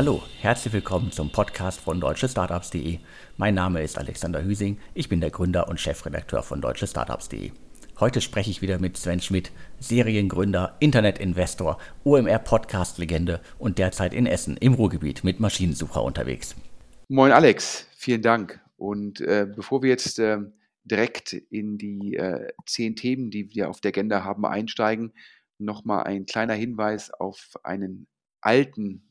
Hallo, herzlich willkommen zum Podcast von deutschestartups.de. Mein Name ist Alexander Hüsing, ich bin der Gründer und Chefredakteur von deutschestartups.de. Heute spreche ich wieder mit Sven Schmidt, Seriengründer, Internetinvestor, OMR-Podcast-Legende und derzeit in Essen im Ruhrgebiet mit Maschinensucher unterwegs. Moin Alex, vielen Dank. Und äh, bevor wir jetzt äh, direkt in die äh, zehn Themen, die wir auf der Agenda haben, einsteigen, nochmal ein kleiner Hinweis auf einen alten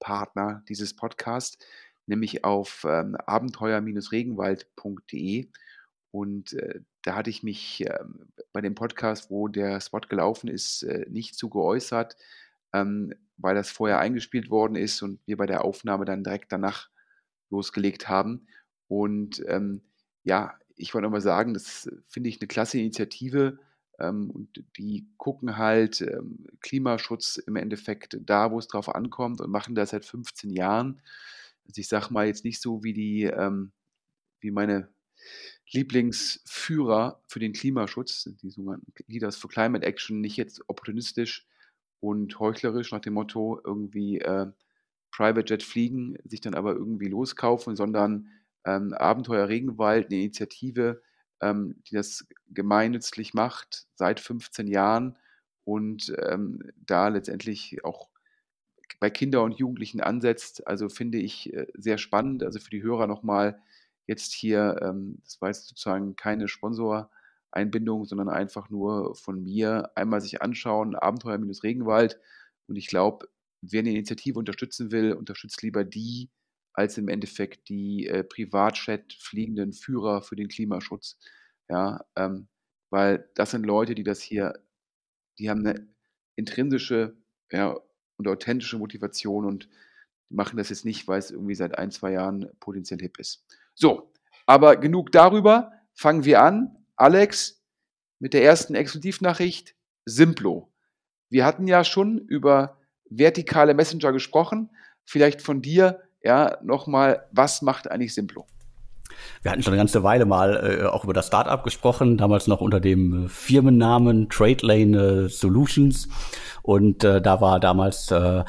Partner dieses Podcasts, nämlich auf ähm, abenteuer-regenwald.de. Und äh, da hatte ich mich äh, bei dem Podcast, wo der Spot gelaufen ist, äh, nicht zu geäußert, ähm, weil das vorher eingespielt worden ist und wir bei der Aufnahme dann direkt danach losgelegt haben. Und ähm, ja, ich wollte nochmal sagen, das finde ich eine klasse Initiative. Ähm, und die gucken halt ähm, Klimaschutz im Endeffekt da, wo es drauf ankommt und machen das seit 15 Jahren. Also ich sage mal jetzt nicht so wie die, ähm, wie meine Lieblingsführer für den Klimaschutz, die sogenannten Leaders for Climate Action, nicht jetzt opportunistisch und heuchlerisch nach dem Motto irgendwie äh, Private Jet fliegen, sich dann aber irgendwie loskaufen, sondern ähm, Abenteuer Regenwald, eine Initiative, ähm, die das gemeinnützlich macht seit 15 Jahren und ähm, da letztendlich auch bei Kindern und Jugendlichen ansetzt. Also finde ich äh, sehr spannend. Also für die Hörer nochmal jetzt hier, ähm, das war jetzt sozusagen keine Sponsoreinbindung, sondern einfach nur von mir einmal sich anschauen, Abenteuer-Regenwald. Und ich glaube, wer eine Initiative unterstützen will, unterstützt lieber die, als im Endeffekt die äh, Privatjet fliegenden Führer für den Klimaschutz. Ja, ähm, weil das sind Leute, die das hier, die haben eine intrinsische ja, und authentische Motivation und machen das jetzt nicht, weil es irgendwie seit ein, zwei Jahren potenziell hip ist. So, aber genug darüber. Fangen wir an. Alex, mit der ersten Exklusivnachricht, Simplo. Wir hatten ja schon über vertikale Messenger gesprochen. Vielleicht von dir ja, nochmal, was macht eigentlich Simplo? Wir hatten schon eine ganze Weile mal äh, auch über das Startup gesprochen, damals noch unter dem äh, Firmennamen TradeLane äh, Solutions. Und äh, da war damals äh,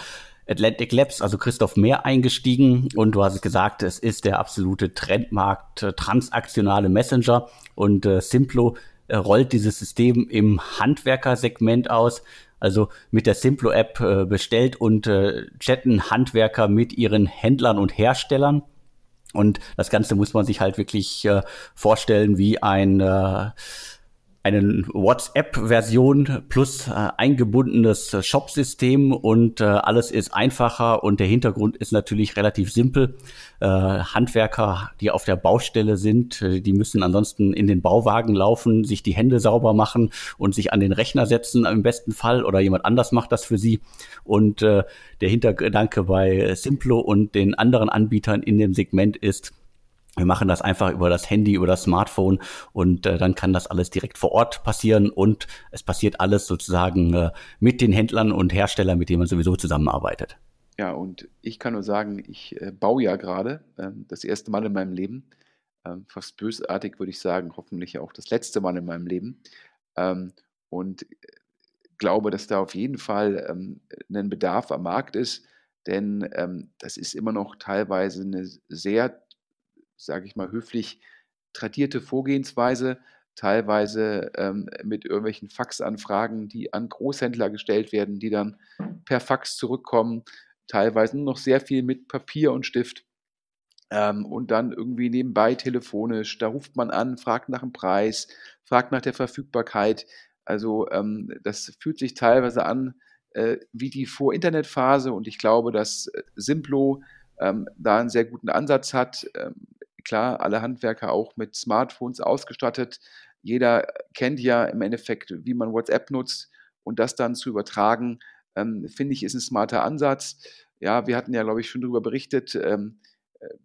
Atlantic Labs, also Christoph Mehr eingestiegen und du hast gesagt, es ist der absolute Trendmarkt, äh, transaktionale Messenger und Simplo rollt dieses System im Handwerkersegment aus. Also mit der Simplo-App äh, bestellt und äh, chatten Handwerker mit ihren Händlern und Herstellern. Und das Ganze muss man sich halt wirklich äh, vorstellen wie ein äh, eine WhatsApp-Version plus äh, eingebundenes Shop-System und äh, alles ist einfacher und der Hintergrund ist natürlich relativ simpel. Äh, Handwerker, die auf der Baustelle sind, äh, die müssen ansonsten in den Bauwagen laufen, sich die Hände sauber machen und sich an den Rechner setzen im besten Fall oder jemand anders macht das für sie. Und äh, der Hintergedanke bei Simplo und den anderen Anbietern in dem Segment ist, wir machen das einfach über das Handy, über das Smartphone und äh, dann kann das alles direkt vor Ort passieren und es passiert alles sozusagen äh, mit den Händlern und Herstellern, mit denen man sowieso zusammenarbeitet. Ja, und ich kann nur sagen, ich äh, baue ja gerade äh, das erste Mal in meinem Leben, ähm, fast bösartig würde ich sagen, hoffentlich auch das letzte Mal in meinem Leben. Ähm, und äh, glaube, dass da auf jeden Fall ähm, ein Bedarf am Markt ist, denn ähm, das ist immer noch teilweise eine sehr sage ich mal höflich, tradierte Vorgehensweise, teilweise ähm, mit irgendwelchen Faxanfragen, die an Großhändler gestellt werden, die dann per Fax zurückkommen, teilweise nur noch sehr viel mit Papier und Stift. Ähm, und dann irgendwie nebenbei telefonisch, da ruft man an, fragt nach dem Preis, fragt nach der Verfügbarkeit. Also ähm, das fühlt sich teilweise an äh, wie die Vor-Internet-Phase und ich glaube, dass Simplo ähm, da einen sehr guten Ansatz hat. Ähm, klar, alle Handwerker auch mit Smartphones ausgestattet. Jeder kennt ja im Endeffekt, wie man WhatsApp nutzt und das dann zu übertragen, ähm, finde ich, ist ein smarter Ansatz. Ja, wir hatten ja, glaube ich, schon darüber berichtet, ähm,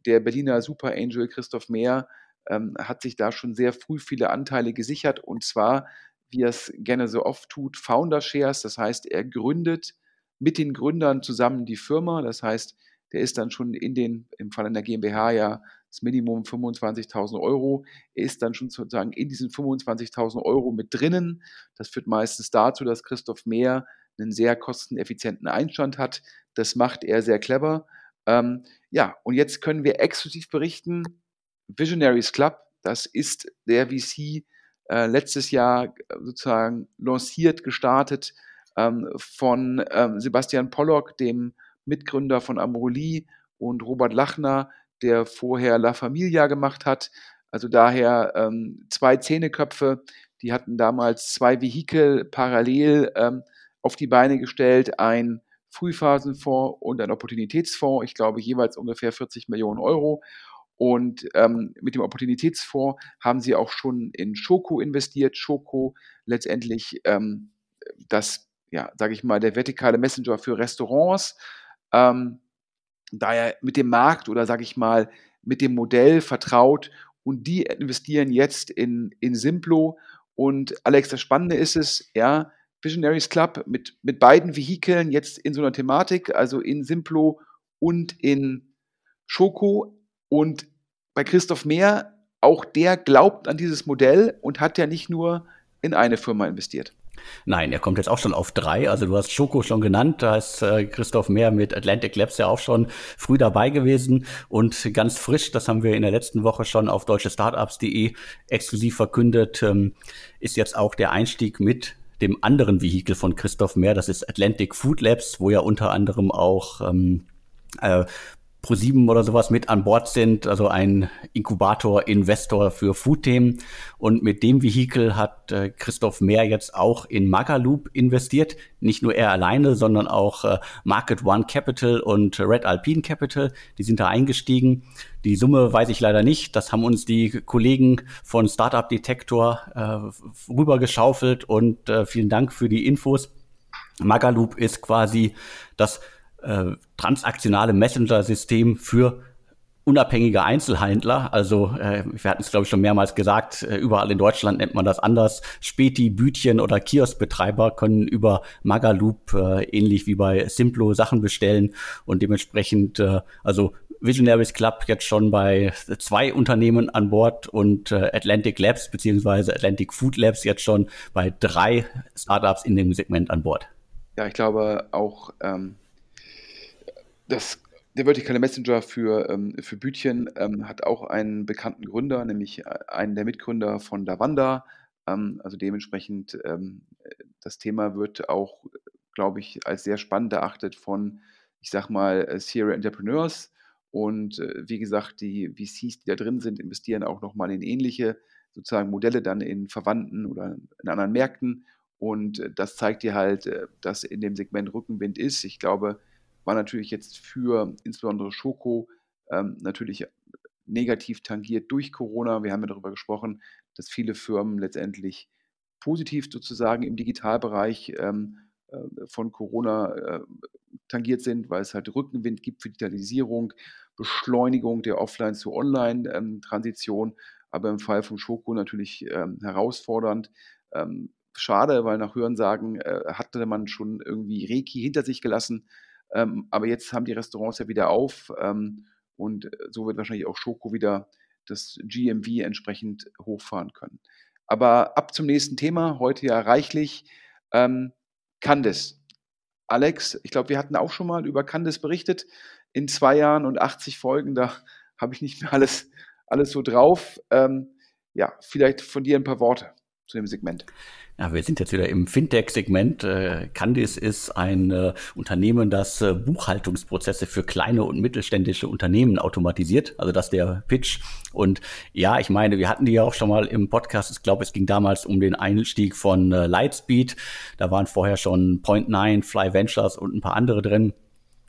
der Berliner Super Angel Christoph Mehr ähm, hat sich da schon sehr früh viele Anteile gesichert und zwar, wie er es gerne so oft tut, Founder Shares. Das heißt, er gründet mit den Gründern zusammen die Firma. Das heißt, der ist dann schon in den, im Fall einer GmbH ja das Minimum 25.000 Euro. Er ist dann schon sozusagen in diesen 25.000 Euro mit drinnen. Das führt meistens dazu, dass Christoph Mehr einen sehr kosteneffizienten Einstand hat. Das macht er sehr clever. Ähm, ja, und jetzt können wir exklusiv berichten, Visionaries Club, das ist der VC äh, letztes Jahr äh, sozusagen lanciert, gestartet ähm, von ähm, Sebastian Pollock, dem Mitgründer von Amorelie und Robert Lachner, der vorher La Familia gemacht hat. Also daher ähm, zwei Zähneköpfe, die hatten damals zwei Vehikel parallel ähm, auf die Beine gestellt, ein Frühphasenfonds und ein Opportunitätsfonds, ich glaube jeweils ungefähr 40 Millionen Euro. Und ähm, mit dem Opportunitätsfonds haben sie auch schon in Schoko investiert. Schoko letztendlich ähm, das, ja, sage ich mal, der vertikale Messenger für Restaurants. Ähm, daher mit dem Markt oder sage ich mal mit dem Modell vertraut und die investieren jetzt in, in Simplo. Und Alex, das Spannende ist es, ja, Visionaries Club mit, mit beiden Vehikeln jetzt in so einer Thematik, also in Simplo und in Schoko. Und bei Christoph Mehr, auch der glaubt an dieses Modell und hat ja nicht nur in eine Firma investiert. Nein, er kommt jetzt auch schon auf drei. Also du hast Schoko schon genannt, da ist äh, Christoph Mehr mit Atlantic Labs ja auch schon früh dabei gewesen und ganz frisch, das haben wir in der letzten Woche schon auf deutschestartups.de exklusiv verkündet, ähm, ist jetzt auch der Einstieg mit dem anderen Vehikel von Christoph Mehr, das ist Atlantic Food Labs, wo ja unter anderem auch ähm, äh, ProSieben oder sowas mit an Bord sind, also ein Inkubator, Investor für Food-Themen. Und mit dem Vehikel hat äh, Christoph Mehr jetzt auch in Magaloop investiert. Nicht nur er alleine, sondern auch äh, Market One Capital und Red Alpine Capital. Die sind da eingestiegen. Die Summe weiß ich leider nicht. Das haben uns die Kollegen von Startup Detektor äh, rübergeschaufelt und äh, vielen Dank für die Infos. Magaloop ist quasi das äh, transaktionale Messenger-System für unabhängige Einzelhändler. Also äh, wir hatten es, glaube ich, schon mehrmals gesagt, äh, überall in Deutschland nennt man das anders. Späti, Bütchen oder Kioskbetreiber können über Magaloop äh, ähnlich wie bei Simplo Sachen bestellen und dementsprechend, äh, also Visionaries Club jetzt schon bei zwei Unternehmen an Bord und äh, Atlantic Labs beziehungsweise Atlantic Food Labs jetzt schon bei drei Startups in dem Segment an Bord. Ja, ich glaube auch ähm, das, der vertikale Messenger für, ähm, für Bütchen ähm, hat auch einen bekannten Gründer, nämlich äh, einen der Mitgründer von Davanda. Ähm, also dementsprechend, ähm, das Thema wird auch, glaube ich, als sehr spannend erachtet von, ich sag mal, äh, Serial Entrepreneurs. Und äh, wie gesagt, die VCs, die da drin sind, investieren auch nochmal in ähnliche sozusagen Modelle dann in Verwandten oder in anderen Märkten. Und äh, das zeigt dir halt, dass in dem Segment Rückenwind ist. Ich glaube, war natürlich jetzt für insbesondere Schoko ähm, natürlich negativ tangiert durch Corona. Wir haben ja darüber gesprochen, dass viele Firmen letztendlich positiv sozusagen im Digitalbereich ähm, äh, von Corona äh, tangiert sind, weil es halt Rückenwind gibt für Digitalisierung, Beschleunigung der Offline- zu Online-Transition, ähm, aber im Fall von Schoko natürlich ähm, herausfordernd. Ähm, schade, weil nach Hörensagen äh, hatte man schon irgendwie Reiki hinter sich gelassen ähm, aber jetzt haben die Restaurants ja wieder auf ähm, und so wird wahrscheinlich auch Schoko wieder das GMV entsprechend hochfahren können. Aber ab zum nächsten Thema, heute ja reichlich. Ähm, Candice. Alex, ich glaube, wir hatten auch schon mal über Candice berichtet. In zwei Jahren und 80 Folgen, da habe ich nicht mehr alles, alles so drauf. Ähm, ja, vielleicht von dir ein paar Worte zu dem Segment. Ja, wir sind jetzt wieder im Fintech-Segment. Äh, Candice ist ein äh, Unternehmen, das äh, Buchhaltungsprozesse für kleine und mittelständische Unternehmen automatisiert. Also das ist der Pitch. Und ja, ich meine, wir hatten die ja auch schon mal im Podcast. Ich glaube, es ging damals um den Einstieg von Lightspeed. Da waren vorher schon Point9, Fly Ventures und ein paar andere drin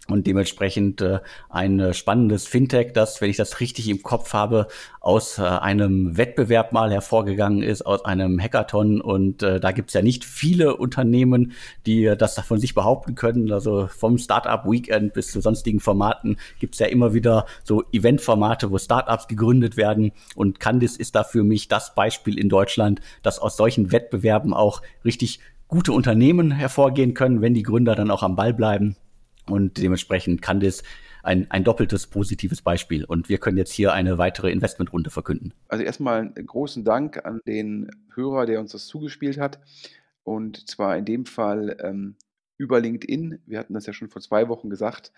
und dementsprechend äh, ein äh, spannendes Fintech, das, wenn ich das richtig im Kopf habe, aus äh, einem Wettbewerb mal hervorgegangen ist, aus einem Hackathon. Und äh, da gibt's ja nicht viele Unternehmen, die äh, das von sich behaupten können. Also vom Startup Weekend bis zu sonstigen Formaten gibt's ja immer wieder so Eventformate, wo Startups gegründet werden. Und Candice ist da für mich das Beispiel in Deutschland, dass aus solchen Wettbewerben auch richtig gute Unternehmen hervorgehen können, wenn die Gründer dann auch am Ball bleiben und dementsprechend kann das ein, ein doppeltes positives Beispiel. Und wir können jetzt hier eine weitere Investmentrunde verkünden. Also erstmal großen Dank an den Hörer, der uns das zugespielt hat. Und zwar in dem Fall ähm, über LinkedIn. Wir hatten das ja schon vor zwei Wochen gesagt.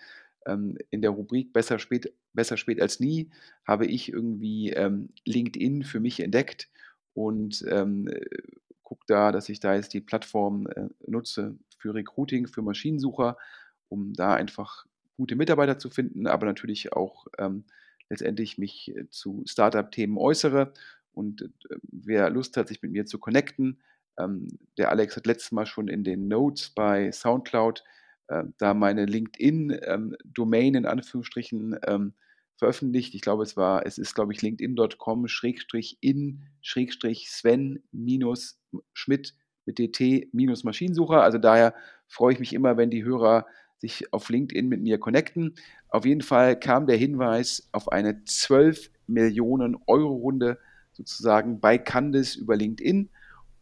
ähm, in der Rubrik besser spät, besser spät als nie habe ich irgendwie ähm, LinkedIn für mich entdeckt und ähm, gucke da, dass ich da jetzt die Plattform äh, nutze für Recruiting, für Maschinensucher, um da einfach gute Mitarbeiter zu finden, aber natürlich auch ähm, letztendlich mich äh, zu Startup-Themen äußere. Und äh, wer Lust hat, sich mit mir zu connecten, ähm, der Alex hat letztes Mal schon in den Notes bei SoundCloud äh, da meine LinkedIn-Domain ähm, in Anführungsstrichen ähm, veröffentlicht. Ich glaube, es war, es ist, glaube ich, linkedin.com Schrägstrich in Schrägstrich Sven minus Schmidt mit DT minus Maschinensucher. Also daher freue ich mich immer, wenn die Hörer sich auf LinkedIn mit mir connecten. Auf jeden Fall kam der Hinweis auf eine 12 Millionen Euro Runde sozusagen bei Candice über LinkedIn.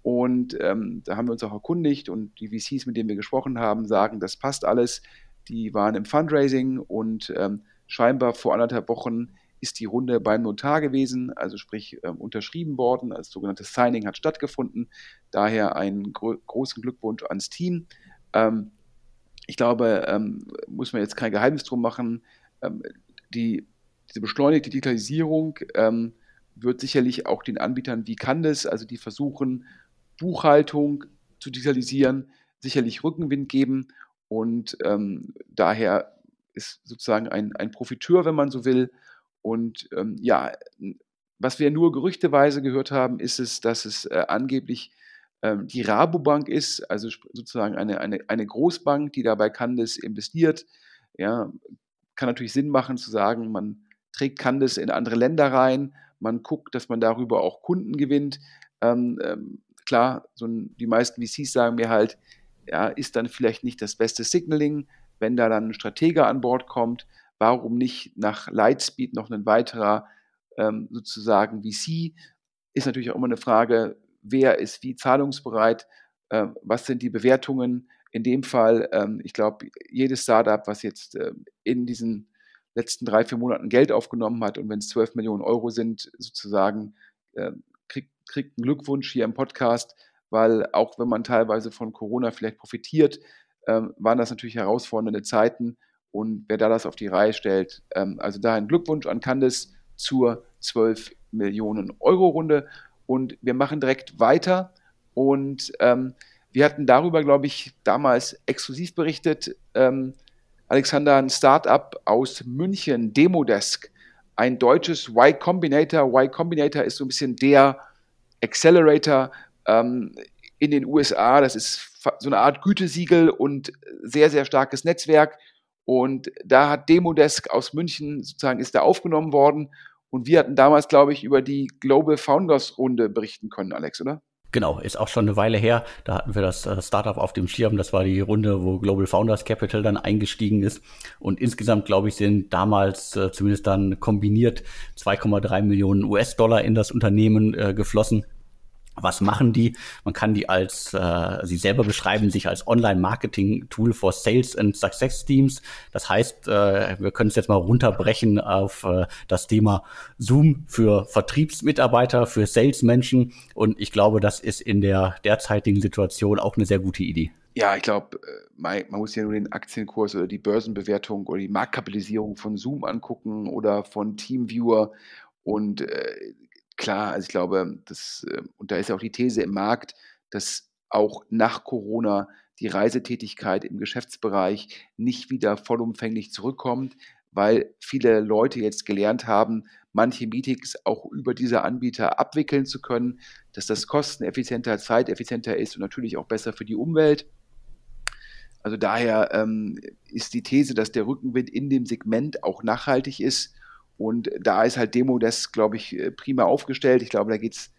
Und ähm, da haben wir uns auch erkundigt und die VCs, mit denen wir gesprochen haben, sagen, das passt alles. Die waren im Fundraising und ähm, scheinbar vor anderthalb Wochen ist die Runde beim Notar gewesen, also sprich ähm, unterschrieben worden. Das sogenannte Signing hat stattgefunden. Daher einen gro großen Glückwunsch ans Team. Ähm, ich glaube, ähm, muss man jetzt kein Geheimnis drum machen. Ähm, die, diese beschleunigte Digitalisierung ähm, wird sicherlich auch den Anbietern wie Candes, also die versuchen, Buchhaltung zu digitalisieren, sicherlich Rückenwind geben. Und ähm, daher ist sozusagen ein, ein Profiteur, wenn man so will. Und ähm, ja, was wir nur gerüchteweise gehört haben, ist es, dass es äh, angeblich die Rabobank ist, also sozusagen eine, eine, eine Großbank, die dabei Candice investiert. Ja, kann natürlich Sinn machen zu sagen, man trägt Candice in andere Länder rein, man guckt, dass man darüber auch Kunden gewinnt. Ähm, ähm, klar, so ein, die meisten VCs sagen mir halt, ja, ist dann vielleicht nicht das beste Signaling, wenn da dann ein Stratege an Bord kommt, warum nicht nach Lightspeed noch ein weiterer ähm, sozusagen VC? Ist natürlich auch immer eine Frage, wer ist wie zahlungsbereit, äh, was sind die Bewertungen. In dem Fall, ähm, ich glaube, jedes Startup, was jetzt äh, in diesen letzten drei, vier Monaten Geld aufgenommen hat und wenn es 12 Millionen Euro sind, sozusagen, äh, kriegt, kriegt einen Glückwunsch hier im Podcast, weil auch wenn man teilweise von Corona vielleicht profitiert, ähm, waren das natürlich herausfordernde Zeiten und wer da das auf die Reihe stellt, ähm, also da ein Glückwunsch an Candice zur 12 Millionen Euro Runde und wir machen direkt weiter. Und ähm, wir hatten darüber, glaube ich, damals exklusiv berichtet. Ähm, Alexander, ein Startup aus München, Demodesk, ein deutsches Y Combinator. Y Combinator ist so ein bisschen der Accelerator ähm, in den USA. Das ist so eine Art Gütesiegel und sehr, sehr starkes Netzwerk. Und da hat Demodesk aus München sozusagen ist da aufgenommen worden und wir hatten damals, glaube ich, über die Global Founders Runde berichten können, Alex, oder? Genau, ist auch schon eine Weile her. Da hatten wir das äh, Startup auf dem Schirm. Das war die Runde, wo Global Founders Capital dann eingestiegen ist. Und insgesamt, glaube ich, sind damals äh, zumindest dann kombiniert 2,3 Millionen US-Dollar in das Unternehmen äh, geflossen. Was machen die? Man kann die als, äh, sie selber beschreiben sich als Online-Marketing-Tool for Sales and Success Teams. Das heißt, äh, wir können es jetzt mal runterbrechen auf äh, das Thema Zoom für Vertriebsmitarbeiter, für Salesmenschen. Und ich glaube, das ist in der derzeitigen Situation auch eine sehr gute Idee. Ja, ich glaube, äh, man, muss ja nur den Aktienkurs oder die Börsenbewertung oder die Marktkapitalisierung von Zoom angucken oder von Teamviewer. Und äh, klar, also ich glaube, das, äh, und da ist ja auch die These im Markt, dass auch nach Corona die Reisetätigkeit im Geschäftsbereich nicht wieder vollumfänglich zurückkommt, weil viele Leute jetzt gelernt haben, manche Meetings auch über diese Anbieter abwickeln zu können, dass das kosteneffizienter, zeiteffizienter ist und natürlich auch besser für die Umwelt. Also daher ähm, ist die These, dass der Rückenwind in dem Segment auch nachhaltig ist und da ist halt Demo das, glaube ich, äh, prima aufgestellt. Ich glaube, da geht es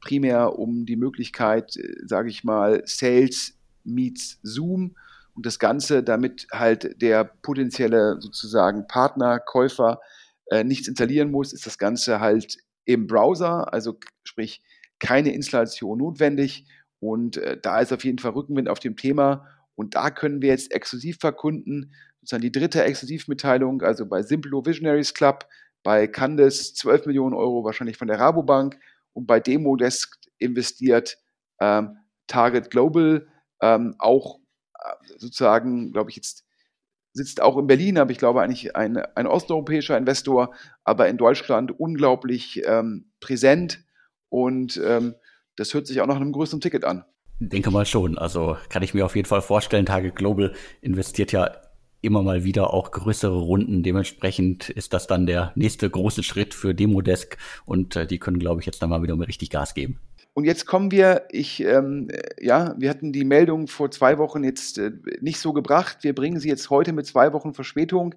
primär um die Möglichkeit, äh, sage ich mal, Sales meets Zoom und das Ganze, damit halt der potenzielle sozusagen Partner, Käufer äh, nichts installieren muss, ist das Ganze halt im Browser, also sprich keine Installation notwendig. Und äh, da ist auf jeden Fall Rückenwind auf dem Thema. Und da können wir jetzt exklusiv verkunden, sozusagen die dritte Exklusivmitteilung, also bei Simplo Visionaries Club bei Candes 12 Millionen Euro wahrscheinlich von der Rabobank und bei Demodesk investiert ähm, Target Global ähm, auch äh, sozusagen, glaube ich, jetzt sitzt auch in Berlin, aber ich glaube eigentlich ein, ein osteuropäischer Investor, aber in Deutschland unglaublich ähm, präsent und ähm, das hört sich auch nach einem größeren Ticket an. Denke mal schon. Also kann ich mir auf jeden Fall vorstellen, Target Global investiert ja immer mal wieder auch größere Runden. Dementsprechend ist das dann der nächste große Schritt für Demodesk und äh, die können, glaube ich, jetzt dann mal wieder richtig Gas geben. Und jetzt kommen wir, ich, ähm, ja, wir hatten die Meldung vor zwei Wochen jetzt äh, nicht so gebracht. Wir bringen sie jetzt heute mit zwei Wochen Verspätung,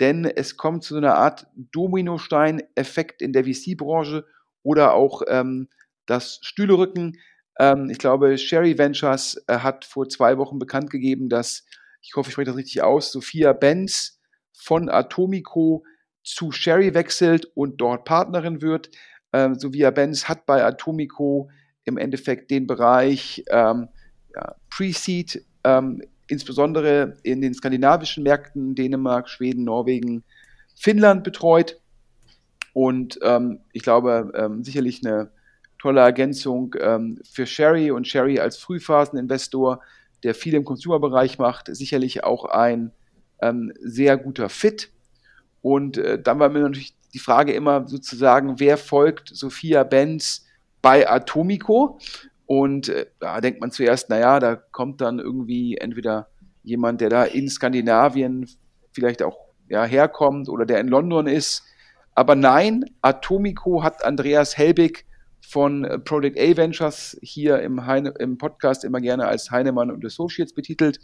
denn es kommt zu einer Art Dominostein-Effekt in der VC-Branche oder auch ähm, das Stühlerücken. Ähm, ich glaube, Sherry Ventures äh, hat vor zwei Wochen bekannt gegeben, dass ich hoffe, ich spreche das richtig aus, Sophia Benz von Atomico zu Sherry wechselt und dort Partnerin wird. Ähm, Sophia Benz hat bei Atomico im Endeffekt den Bereich ähm, ja, Pre-Seed, ähm, insbesondere in den skandinavischen Märkten, Dänemark, Schweden, Norwegen, Finnland betreut. Und ähm, ich glaube, ähm, sicherlich eine tolle Ergänzung ähm, für Sherry und Sherry als Frühphaseninvestor der viel im Consumer-Bereich macht, sicherlich auch ein ähm, sehr guter Fit. Und äh, dann war mir natürlich die Frage immer sozusagen, wer folgt Sophia Benz bei Atomico? Und äh, da denkt man zuerst, naja, da kommt dann irgendwie entweder jemand, der da in Skandinavien vielleicht auch ja, herkommt oder der in London ist. Aber nein, Atomico hat Andreas Helbig von äh, Project A Ventures hier im, Heine, im Podcast immer gerne als Heinemann und Associates betitelt,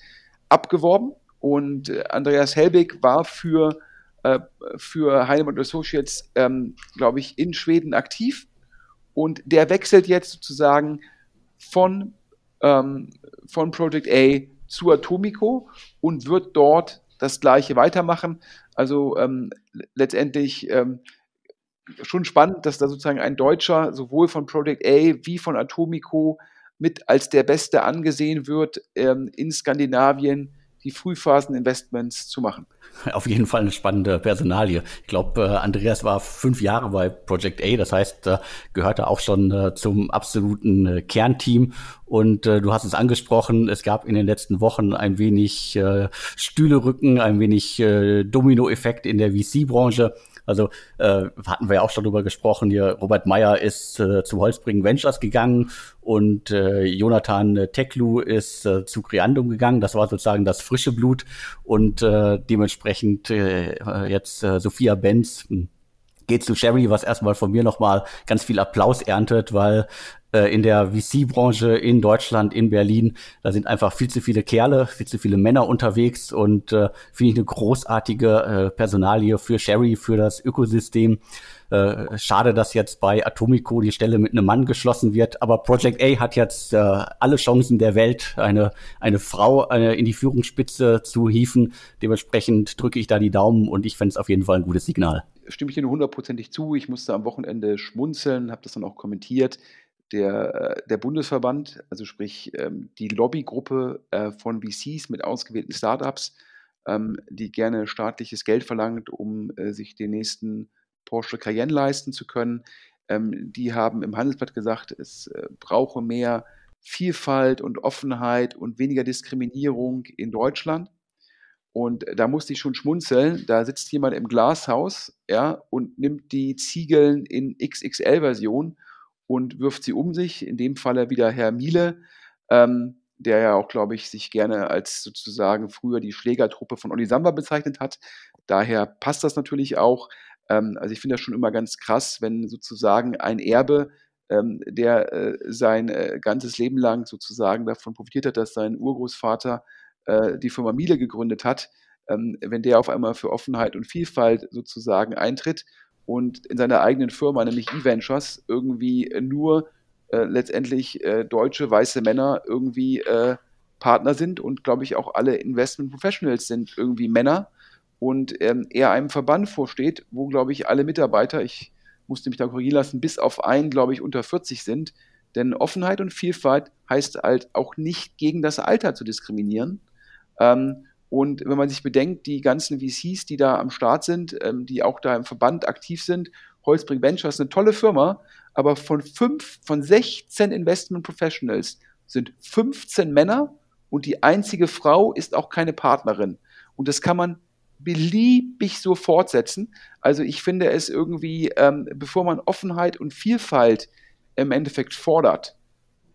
abgeworben. Und äh, Andreas Helbig war für, äh, für Heinemann und Associates, ähm, glaube ich, in Schweden aktiv. Und der wechselt jetzt sozusagen von, ähm, von Project A zu Atomico und wird dort das gleiche weitermachen. Also ähm, letztendlich ähm, schon spannend, dass da sozusagen ein Deutscher sowohl von Project A wie von Atomico mit als der Beste angesehen wird, ähm, in Skandinavien die Frühphasen-Investments zu machen. Auf jeden Fall eine spannende Personalie. Ich glaube, äh, Andreas war fünf Jahre bei Project A, das heißt, gehörte auch schon äh, zum absoluten äh, Kernteam. Und du hast es angesprochen, es gab in den letzten Wochen ein wenig Stühlerücken, ein wenig Dominoeffekt in der VC-Branche. Also äh, hatten wir ja auch schon drüber gesprochen. Hier Robert Meyer ist äh, zu Holzbringen Ventures gegangen und äh, Jonathan Teklu ist äh, zu Creandum gegangen. Das war sozusagen das frische Blut und äh, dementsprechend äh, jetzt äh, Sophia Benz hm, geht zu Sherry, was erstmal von mir nochmal ganz viel Applaus erntet, weil äh, in der VC-Branche in Deutschland, in Berlin. Da sind einfach viel zu viele Kerle, viel zu viele Männer unterwegs und äh, finde ich eine großartige äh, Personalie für Sherry, für das Ökosystem. Äh, schade, dass jetzt bei Atomico die Stelle mit einem Mann geschlossen wird, aber Project A hat jetzt äh, alle Chancen der Welt, eine, eine Frau äh, in die Führungsspitze zu hieven. Dementsprechend drücke ich da die Daumen und ich fände es auf jeden Fall ein gutes Signal. Stimme ich nur hundertprozentig zu. Ich musste am Wochenende schmunzeln, habe das dann auch kommentiert der, äh, der Bundesverband, also sprich ähm, die Lobbygruppe äh, von VCs mit ausgewählten Startups, ähm, die gerne staatliches Geld verlangt, um äh, sich den nächsten Porsche Cayenne leisten zu können. Ähm, die haben im Handelsblatt gesagt, es brauche mehr Vielfalt und Offenheit und weniger Diskriminierung in Deutschland. Und da musste ich schon schmunzeln. Da sitzt jemand im Glashaus ja, und nimmt die Ziegeln in XXL-Version und wirft sie um sich. In dem Falle wieder Herr Miele, ähm, der ja auch, glaube ich, sich gerne als sozusagen früher die Schlägertruppe von Oli Samba bezeichnet hat. Daher passt das natürlich auch. Ähm, also ich finde das schon immer ganz krass, wenn sozusagen ein Erbe, ähm, der äh, sein äh, ganzes Leben lang sozusagen davon profitiert hat, dass sein Urgroßvater äh, die Firma Miele gegründet hat, ähm, wenn der auf einmal für Offenheit und Vielfalt sozusagen eintritt und in seiner eigenen Firma, nämlich E-Ventures, irgendwie nur äh, letztendlich äh, deutsche weiße Männer irgendwie äh, Partner sind und glaube ich auch alle Investment Professionals sind irgendwie Männer und ähm, er einem Verband vorsteht, wo glaube ich alle Mitarbeiter, ich musste mich da korrigieren lassen, bis auf einen glaube ich unter 40 sind. Denn Offenheit und Vielfalt heißt halt auch nicht gegen das Alter zu diskriminieren. Ähm, und wenn man sich bedenkt, die ganzen VCs, die da am Start sind, ähm, die auch da im Verband aktiv sind, Holzbrink Ventures, eine tolle Firma, aber von fünf, von 16 Investment Professionals sind 15 Männer und die einzige Frau ist auch keine Partnerin. Und das kann man beliebig so fortsetzen. Also ich finde es irgendwie, ähm, bevor man Offenheit und Vielfalt im Endeffekt fordert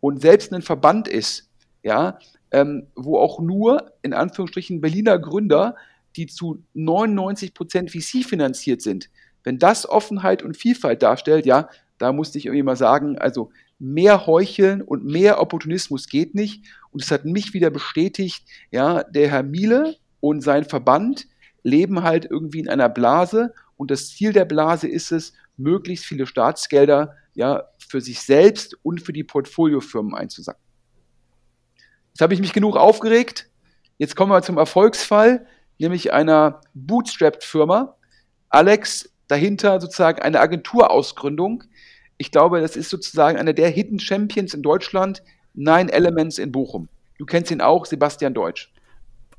und selbst ein Verband ist, ja, ähm, wo auch nur in Anführungsstrichen Berliner Gründer, die zu 99 Prozent VC finanziert sind, wenn das Offenheit und Vielfalt darstellt, ja, da musste ich irgendwie mal sagen, also mehr Heucheln und mehr Opportunismus geht nicht. Und es hat mich wieder bestätigt, ja, der Herr Miele und sein Verband leben halt irgendwie in einer Blase und das Ziel der Blase ist es, möglichst viele Staatsgelder ja für sich selbst und für die Portfoliofirmen einzusacken. Jetzt habe ich mich genug aufgeregt. Jetzt kommen wir zum Erfolgsfall, nämlich einer Bootstrapped-Firma. Alex, dahinter sozusagen eine Agenturausgründung. Ich glaube, das ist sozusagen einer der Hidden Champions in Deutschland, Nine Elements in Bochum. Du kennst ihn auch, Sebastian Deutsch.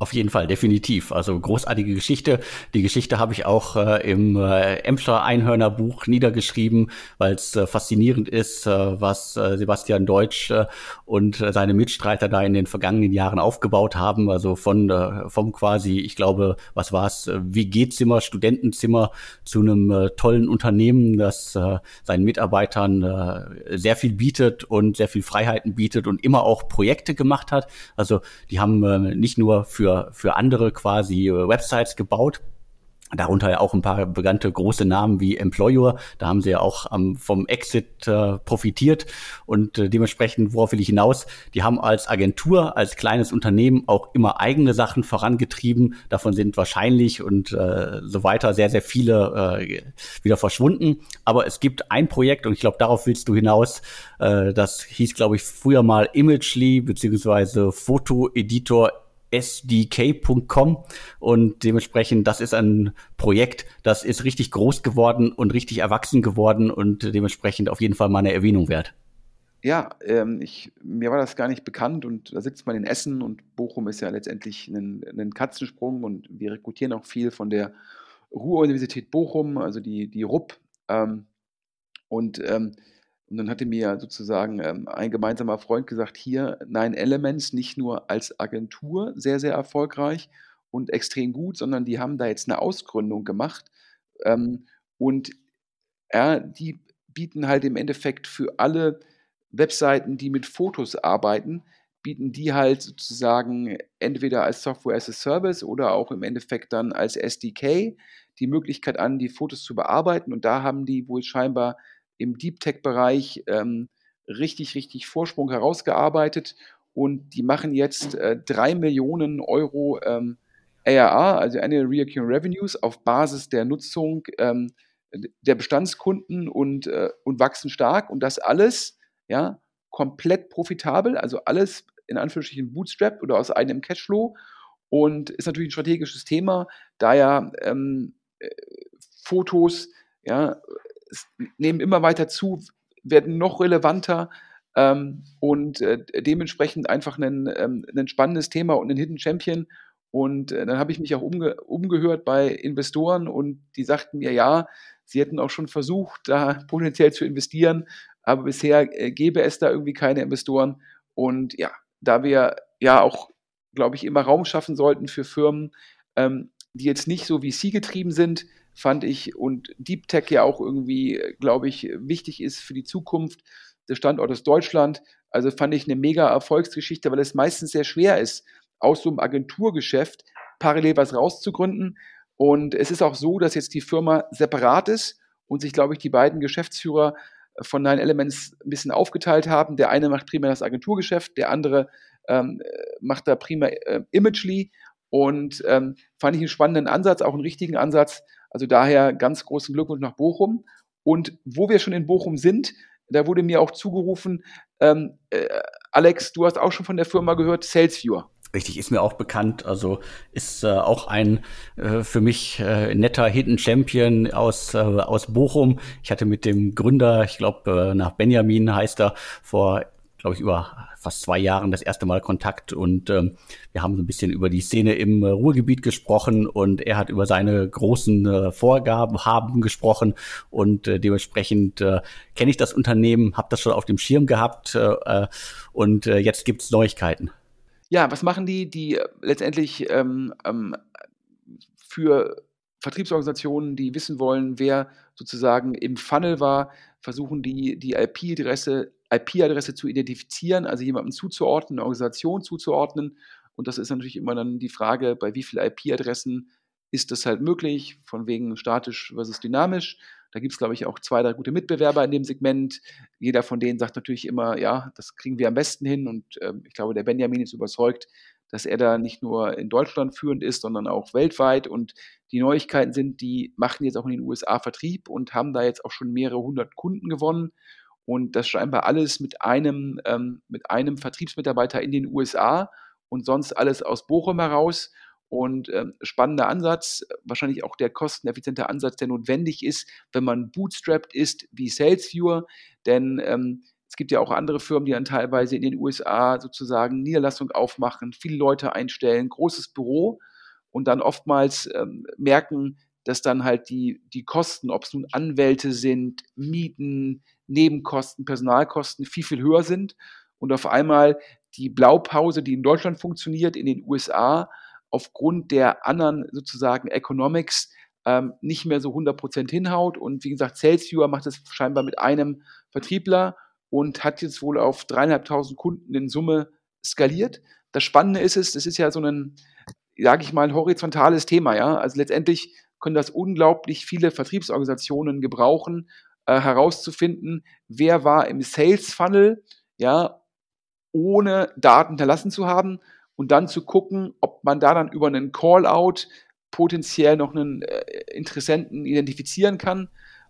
Auf jeden Fall, definitiv. Also großartige Geschichte. Die Geschichte habe ich auch äh, im äh, Emscher Einhörner Buch niedergeschrieben, weil es äh, faszinierend ist, äh, was äh, Sebastian Deutsch äh, und äh, seine Mitstreiter da in den vergangenen Jahren aufgebaut haben. Also von äh, vom quasi, ich glaube, was war es, WG-Zimmer, Studentenzimmer zu einem äh, tollen Unternehmen, das äh, seinen Mitarbeitern äh, sehr viel bietet und sehr viel Freiheiten bietet und immer auch Projekte gemacht hat. Also die haben äh, nicht nur für für, für andere quasi äh, Websites gebaut. Darunter ja auch ein paar bekannte große Namen wie Employer. Da haben sie ja auch ähm, vom Exit äh, profitiert. Und äh, dementsprechend, worauf will ich hinaus? Die haben als Agentur, als kleines Unternehmen auch immer eigene Sachen vorangetrieben. Davon sind wahrscheinlich und äh, so weiter sehr, sehr viele äh, wieder verschwunden. Aber es gibt ein Projekt und ich glaube, darauf willst du hinaus. Äh, das hieß, glaube ich, früher mal Imagely beziehungsweise Foto-Editor sdk.com und dementsprechend, das ist ein Projekt, das ist richtig groß geworden und richtig erwachsen geworden und dementsprechend auf jeden Fall mal eine Erwähnung wert. Ja, ähm, ich, mir war das gar nicht bekannt und da sitzt man in Essen und Bochum ist ja letztendlich ein, ein Katzensprung und wir rekrutieren auch viel von der Ruhr-Universität Bochum, also die, die RUP. Ähm, und ähm, und dann hatte mir sozusagen ähm, ein gemeinsamer Freund gesagt, hier Nine Elements nicht nur als Agentur sehr, sehr erfolgreich und extrem gut, sondern die haben da jetzt eine Ausgründung gemacht. Ähm, und ja, die bieten halt im Endeffekt für alle Webseiten, die mit Fotos arbeiten, bieten die halt sozusagen entweder als Software as a Service oder auch im Endeffekt dann als SDK die Möglichkeit an, die Fotos zu bearbeiten. Und da haben die wohl scheinbar im Deep Tech-Bereich ähm, richtig, richtig Vorsprung herausgearbeitet. Und die machen jetzt äh, 3 Millionen Euro ähm, ARA, also Annual Recurring Revenues, auf Basis der Nutzung ähm, der Bestandskunden und, äh, und wachsen stark. Und das alles ja, komplett profitabel, also alles in Anführungsstrichen bootstrapped oder aus eigenem Cashflow. Und ist natürlich ein strategisches Thema, da ja ähm, äh, Fotos ja, nehmen immer weiter zu, werden noch relevanter ähm, und äh, dementsprechend einfach ein, ähm, ein spannendes Thema und ein Hidden Champion. Und äh, dann habe ich mich auch umge umgehört bei Investoren und die sagten mir, ja, sie hätten auch schon versucht, da potenziell zu investieren, aber bisher äh, gäbe es da irgendwie keine Investoren. Und ja, da wir ja auch, glaube ich, immer Raum schaffen sollten für Firmen, ähm, die jetzt nicht so wie Sie getrieben sind, fand ich, und Deep Tech ja auch irgendwie, glaube ich, wichtig ist für die Zukunft des Standortes Deutschland. Also fand ich eine mega Erfolgsgeschichte, weil es meistens sehr schwer ist, aus so einem Agenturgeschäft parallel was rauszugründen. Und es ist auch so, dass jetzt die Firma separat ist und sich, glaube ich, die beiden Geschäftsführer von Nine Elements ein bisschen aufgeteilt haben. Der eine macht primär das Agenturgeschäft, der andere ähm, macht da primär äh, Imagely. Und ähm, fand ich einen spannenden Ansatz, auch einen richtigen Ansatz, also daher ganz großen Glückwunsch nach Bochum. Und wo wir schon in Bochum sind, da wurde mir auch zugerufen, ähm, äh, Alex, du hast auch schon von der Firma gehört, SalesViewer. Richtig, ist mir auch bekannt. Also ist äh, auch ein äh, für mich äh, netter Hidden Champion aus, äh, aus Bochum. Ich hatte mit dem Gründer, ich glaube, äh, nach Benjamin heißt er, vor glaube ich, über fast zwei Jahren das erste Mal Kontakt und ähm, wir haben so ein bisschen über die Szene im äh, Ruhrgebiet gesprochen und er hat über seine großen äh, Vorgaben haben gesprochen und äh, dementsprechend äh, kenne ich das Unternehmen, habe das schon auf dem Schirm gehabt äh, äh und äh, jetzt gibt's Neuigkeiten. Ja, was machen die? Die äh, letztendlich ähm, ähm, für Vertriebsorganisationen, die wissen wollen, wer sozusagen im Funnel war, versuchen die, die IP-Adresse IP-Adresse zu identifizieren, also jemandem zuzuordnen, eine Organisation zuzuordnen. Und das ist natürlich immer dann die Frage, bei wie vielen IP-Adressen ist das halt möglich, von wegen statisch versus dynamisch. Da gibt es, glaube ich, auch zwei, drei gute Mitbewerber in dem Segment. Jeder von denen sagt natürlich immer, ja, das kriegen wir am besten hin. Und äh, ich glaube, der Benjamin ist überzeugt, dass er da nicht nur in Deutschland führend ist, sondern auch weltweit. Und die Neuigkeiten sind, die machen jetzt auch in den USA Vertrieb und haben da jetzt auch schon mehrere hundert Kunden gewonnen. Und das scheinbar alles mit einem, ähm, mit einem Vertriebsmitarbeiter in den USA und sonst alles aus Bochum heraus. Und ähm, spannender Ansatz, wahrscheinlich auch der kosteneffiziente Ansatz, der notwendig ist, wenn man bootstrapped ist wie SalesViewer. Denn ähm, es gibt ja auch andere Firmen, die dann teilweise in den USA sozusagen Niederlassung aufmachen, viele Leute einstellen, großes Büro und dann oftmals ähm, merken, dass dann halt die, die Kosten, ob es nun Anwälte sind, Mieten, Nebenkosten, Personalkosten viel, viel höher sind und auf einmal die Blaupause, die in Deutschland funktioniert, in den USA aufgrund der anderen sozusagen Economics ähm, nicht mehr so 100% hinhaut. Und wie gesagt, Salesviewer macht das scheinbar mit einem Vertriebler und hat jetzt wohl auf dreieinhalbtausend Kunden in Summe skaliert. Das Spannende ist es, das ist ja so ein, sage ich mal, horizontales Thema, ja. Also letztendlich können das unglaublich viele Vertriebsorganisationen gebrauchen, äh, herauszufinden, wer war im Sales Funnel, ja, ohne Daten hinterlassen zu haben und dann zu gucken, ob man da dann über einen Call-out potenziell noch einen äh, Interessenten identifizieren kann.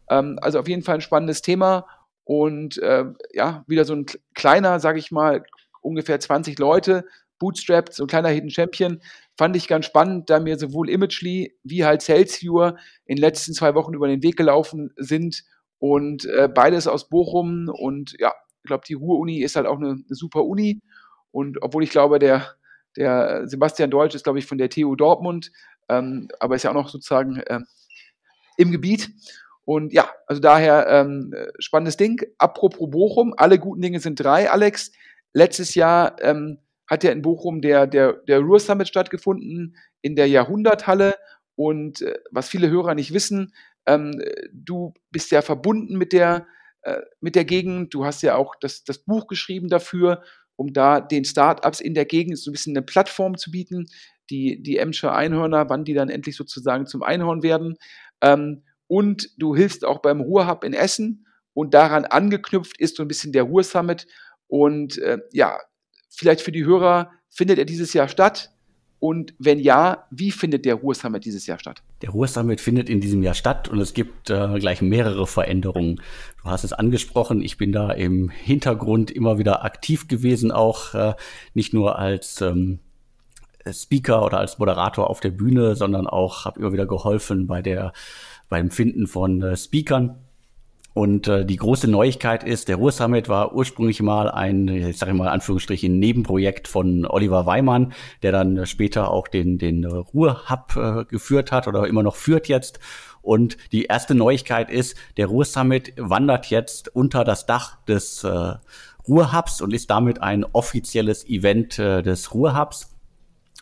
Ähm, also auf jeden Fall ein spannendes Thema und äh, ja, wieder so ein kleiner, sage ich mal, ungefähr 20 Leute, bootstrapped, so ein kleiner Hidden Champion. Fand ich ganz spannend, da mir sowohl Imagely wie halt Salesviewer in den letzten zwei Wochen über den Weg gelaufen sind und äh, beides aus Bochum und ja, ich glaube, die Ruhr-Uni ist halt auch eine, eine, super Uni und obwohl ich glaube, der, der Sebastian Deutsch ist, glaube ich, von der TU Dortmund, ähm, aber ist ja auch noch sozusagen äh, im Gebiet und ja, also daher ähm, spannendes Ding. Apropos Bochum, alle guten Dinge sind drei, Alex. Letztes Jahr ähm, hat ja in Bochum der, der, der Ruhr Summit stattgefunden in der Jahrhunderthalle. Und äh, was viele Hörer nicht wissen, ähm, du bist ja verbunden mit der, äh, mit der Gegend. Du hast ja auch das, das Buch geschrieben dafür, um da den Startups in der Gegend so ein bisschen eine Plattform zu bieten. Die, die Emscher Einhörner, wann die dann endlich sozusagen zum Einhorn werden. Ähm, und du hilfst auch beim Ruhrhub in Essen und daran angeknüpft ist so ein bisschen der Ruhr Summit und äh, ja, vielleicht für die Hörer, findet er dieses Jahr statt? Und wenn ja, wie findet der Ruhr Summit dieses Jahr statt? Der Ruhr Summit findet in diesem Jahr statt und es gibt äh, gleich mehrere Veränderungen. Du hast es angesprochen, ich bin da im Hintergrund immer wieder aktiv gewesen, auch äh, nicht nur als ähm, Speaker oder als Moderator auf der Bühne, sondern auch habe immer wieder geholfen bei der beim Finden von äh, Speakern. Und äh, die große Neuigkeit ist, der Ruhr Summit war ursprünglich mal ein, ich sage mal Anführungsstrichen, Nebenprojekt von Oliver Weimann, der dann später auch den, den Ruhr Hub äh, geführt hat oder immer noch führt jetzt. Und die erste Neuigkeit ist, der Ruhr Summit wandert jetzt unter das Dach des äh, Ruhr Hubs und ist damit ein offizielles Event äh, des Ruhr Hubs.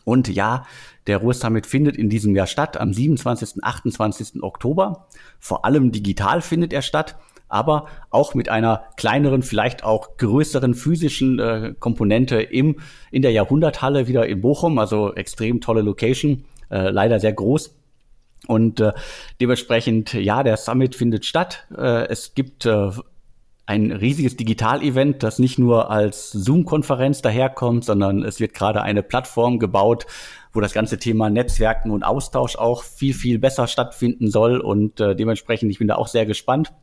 Und ja, der Ruhr Summit findet in diesem Jahr statt, am 27. 28. Oktober. Vor allem digital findet er statt, aber auch mit einer kleineren, vielleicht auch größeren physischen äh, Komponente im, in der Jahrhunderthalle wieder in Bochum, also extrem tolle Location, äh, leider sehr groß. Und äh, dementsprechend, ja, der Summit findet statt. Äh, es gibt äh, ein riesiges Digital-Event, das nicht nur als Zoom-Konferenz daherkommt, sondern es wird gerade eine Plattform gebaut, wo das ganze Thema Netzwerken und Austausch auch viel, viel besser stattfinden soll. Und äh, dementsprechend, ich bin da auch sehr gespannt.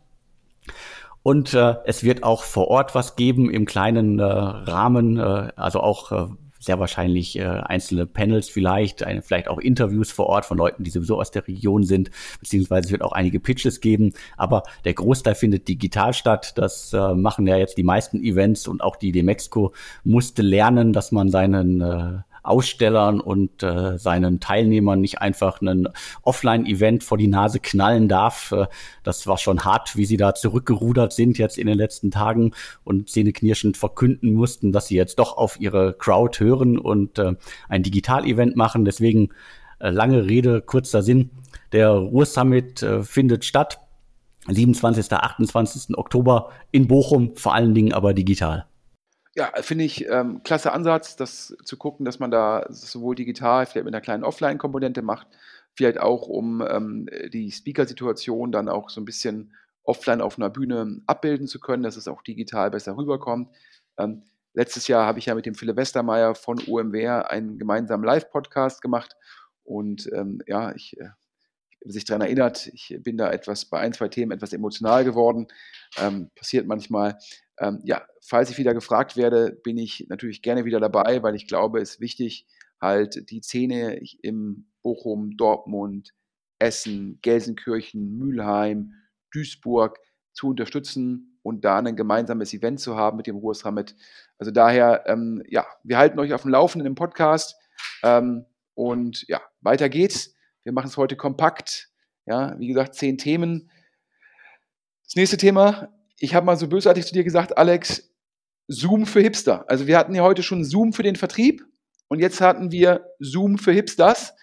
Und äh, es wird auch vor Ort was geben im kleinen äh, Rahmen, äh, also auch äh, sehr wahrscheinlich äh, einzelne Panels vielleicht, eine, vielleicht auch Interviews vor Ort von Leuten, die sowieso aus der Region sind, beziehungsweise es wird auch einige Pitches geben, aber der Großteil findet digital statt. Das äh, machen ja jetzt die meisten Events und auch die Demexco musste lernen, dass man seinen äh, Ausstellern und äh, seinen Teilnehmern nicht einfach ein Offline-Event vor die Nase knallen darf. Äh, das war schon hart, wie sie da zurückgerudert sind jetzt in den letzten Tagen und zähneknirschend verkünden mussten, dass sie jetzt doch auf ihre Crowd hören und äh, ein Digital-Event machen. Deswegen Äh, lange Rede, kurzer Sinn. Der Ruhr-Summit äh, findet statt. 27. 28. Oktober in Bochum, vor allen Dingen aber digital. Ja, finde ich ähm, klasse Ansatz, das zu gucken, dass man da sowohl digital, vielleicht mit einer kleinen Offline-Komponente macht, vielleicht auch um ähm, die Speaker-Situation dann auch so ein bisschen offline auf einer Bühne abbilden zu können, dass es auch digital besser rüberkommt. Ähm, letztes Jahr habe ich ja mit dem Philipp Westermeier von UMWR einen gemeinsamen Live-Podcast gemacht und ähm, ja, ich äh, sich daran erinnert, ich bin da etwas bei ein, zwei Themen etwas emotional geworden. Ähm, passiert manchmal. Ähm, ja, falls ich wieder gefragt werde, bin ich natürlich gerne wieder dabei, weil ich glaube, es ist wichtig, halt die Szene im Bochum, Dortmund, Essen, Gelsenkirchen, Mülheim, Duisburg zu unterstützen und da ein gemeinsames Event zu haben mit dem Ruhrsummit. Also daher, ähm, ja, wir halten euch auf dem Laufenden im Podcast ähm, und ja, weiter geht's. Wir machen es heute kompakt. Ja, wie gesagt, zehn Themen. Das nächste Thema, ich habe mal so bösartig zu dir gesagt, Alex, Zoom für Hipster. Also wir hatten ja heute schon Zoom für den Vertrieb und jetzt hatten wir Zoom für Hipsters.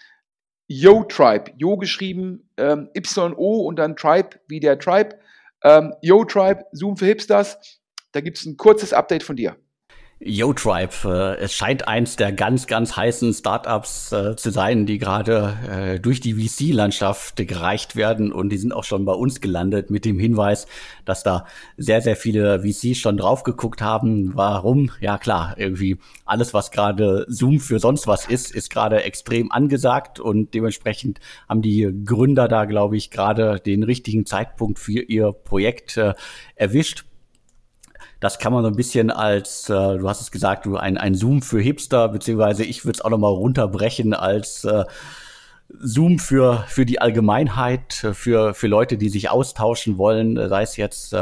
Yo Tribe, Yo geschrieben, ähm, Y-O und dann Tribe wie der Tribe. Ähm, Yo Tribe, Zoom für Hipsters. Da gibt es ein kurzes Update von dir. YoTribe, äh, es scheint eins der ganz, ganz heißen Startups äh, zu sein, die gerade äh, durch die VC-Landschaft gereicht werden und die sind auch schon bei uns gelandet mit dem Hinweis, dass da sehr, sehr viele VCs schon drauf geguckt haben. Warum? Ja klar, irgendwie alles, was gerade Zoom für sonst was ist, ist gerade extrem angesagt und dementsprechend haben die Gründer da, glaube ich, gerade den richtigen Zeitpunkt für ihr Projekt äh, erwischt. Das kann man so ein bisschen als, äh, du hast es gesagt, du ein, ein Zoom für Hipster, beziehungsweise ich würde es auch nochmal runterbrechen als äh, Zoom für, für die Allgemeinheit, für, für Leute, die sich austauschen wollen, sei es jetzt äh,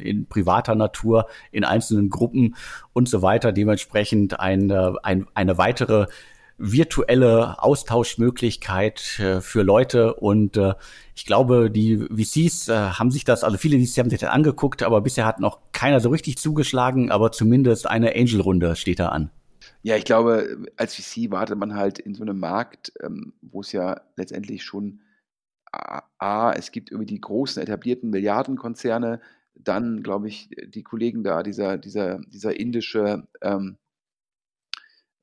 in privater Natur, in einzelnen Gruppen und so weiter. Dementsprechend ein, äh, ein, eine weitere virtuelle Austauschmöglichkeit äh, für Leute und äh, ich glaube, die VCs äh, haben sich das, also viele VCs haben sich das angeguckt, aber bisher hat noch keiner so richtig zugeschlagen, aber zumindest eine Angel-Runde steht da an. Ja, ich glaube, als VC wartet man halt in so einem Markt, ähm, wo es ja letztendlich schon A, es gibt irgendwie die großen etablierten Milliardenkonzerne, dann glaube ich, die Kollegen da, dieser, dieser, dieser indische ähm,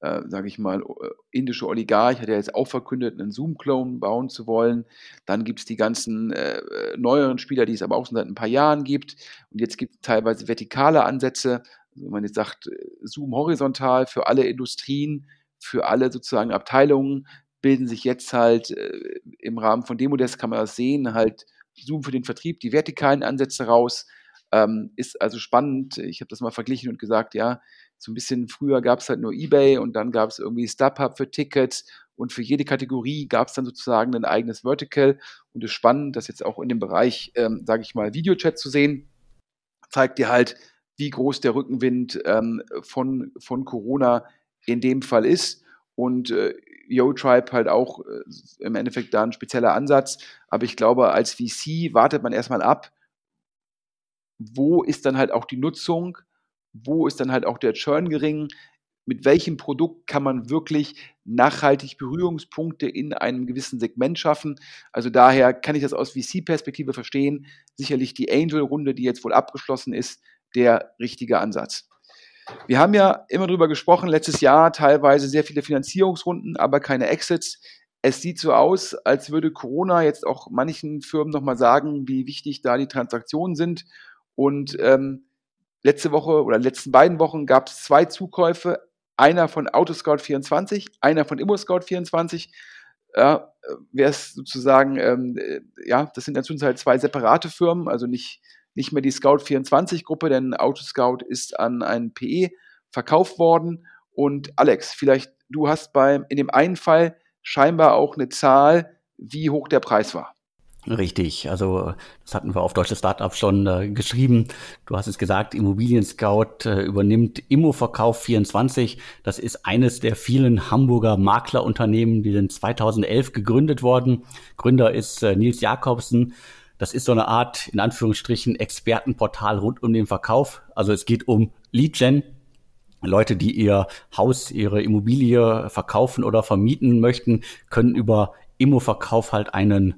äh, sage ich mal, äh, indische Oligarch hat ja jetzt auch verkündet, einen Zoom-Clone bauen zu wollen. Dann gibt es die ganzen äh, neueren Spieler, die es aber auch schon seit ein paar Jahren gibt. Und jetzt gibt es teilweise vertikale Ansätze. Also wenn man jetzt sagt, äh, Zoom horizontal für alle Industrien, für alle sozusagen Abteilungen, bilden sich jetzt halt äh, im Rahmen von Demodesk, kann man das sehen, halt Zoom für den Vertrieb, die vertikalen Ansätze raus. Ähm, ist also spannend. Ich habe das mal verglichen und gesagt, ja, so ein bisschen früher gab es halt nur eBay und dann gab es irgendwie StubHub für Tickets und für jede Kategorie gab es dann sozusagen ein eigenes Vertical. Und es ist spannend, das jetzt auch in dem Bereich, ähm, sage ich mal, Videochat zu sehen. Zeigt dir halt, wie groß der Rückenwind ähm, von, von Corona in dem Fall ist. Und äh, YoTribe halt auch äh, im Endeffekt da ein spezieller Ansatz. Aber ich glaube, als VC wartet man erstmal ab, wo ist dann halt auch die Nutzung wo ist dann halt auch der Churn gering, mit welchem Produkt kann man wirklich nachhaltig Berührungspunkte in einem gewissen Segment schaffen. Also daher kann ich das aus VC-Perspektive verstehen. Sicherlich die Angel-Runde, die jetzt wohl abgeschlossen ist, der richtige Ansatz. Wir haben ja immer darüber gesprochen, letztes Jahr teilweise sehr viele Finanzierungsrunden, aber keine Exits. Es sieht so aus, als würde Corona jetzt auch manchen Firmen nochmal sagen, wie wichtig da die Transaktionen sind. Und ähm, letzte Woche oder letzten beiden Wochen gab es zwei Zukäufe, einer von Autoscout24, einer von ImmoScout24. Ja, wer es sozusagen, ähm, ja, das sind inzwischen halt zwei separate Firmen, also nicht, nicht mehr die Scout24-Gruppe, denn Autoscout ist an ein PE verkauft worden. Und Alex, vielleicht du hast beim, in dem einen Fall scheinbar auch eine Zahl, wie hoch der Preis war. Richtig, also das hatten wir auf Deutsche Startup schon äh, geschrieben. Du hast es gesagt, Immobilien Scout äh, übernimmt Immoverkauf 24. Das ist eines der vielen Hamburger Maklerunternehmen, die sind 2011 gegründet worden. Gründer ist äh, Nils Jakobsen. Das ist so eine Art, in Anführungsstrichen, Expertenportal rund um den Verkauf. Also es geht um Lead Gen, Leute, die ihr Haus, ihre Immobilie verkaufen oder vermieten möchten, können über Immoverkauf halt einen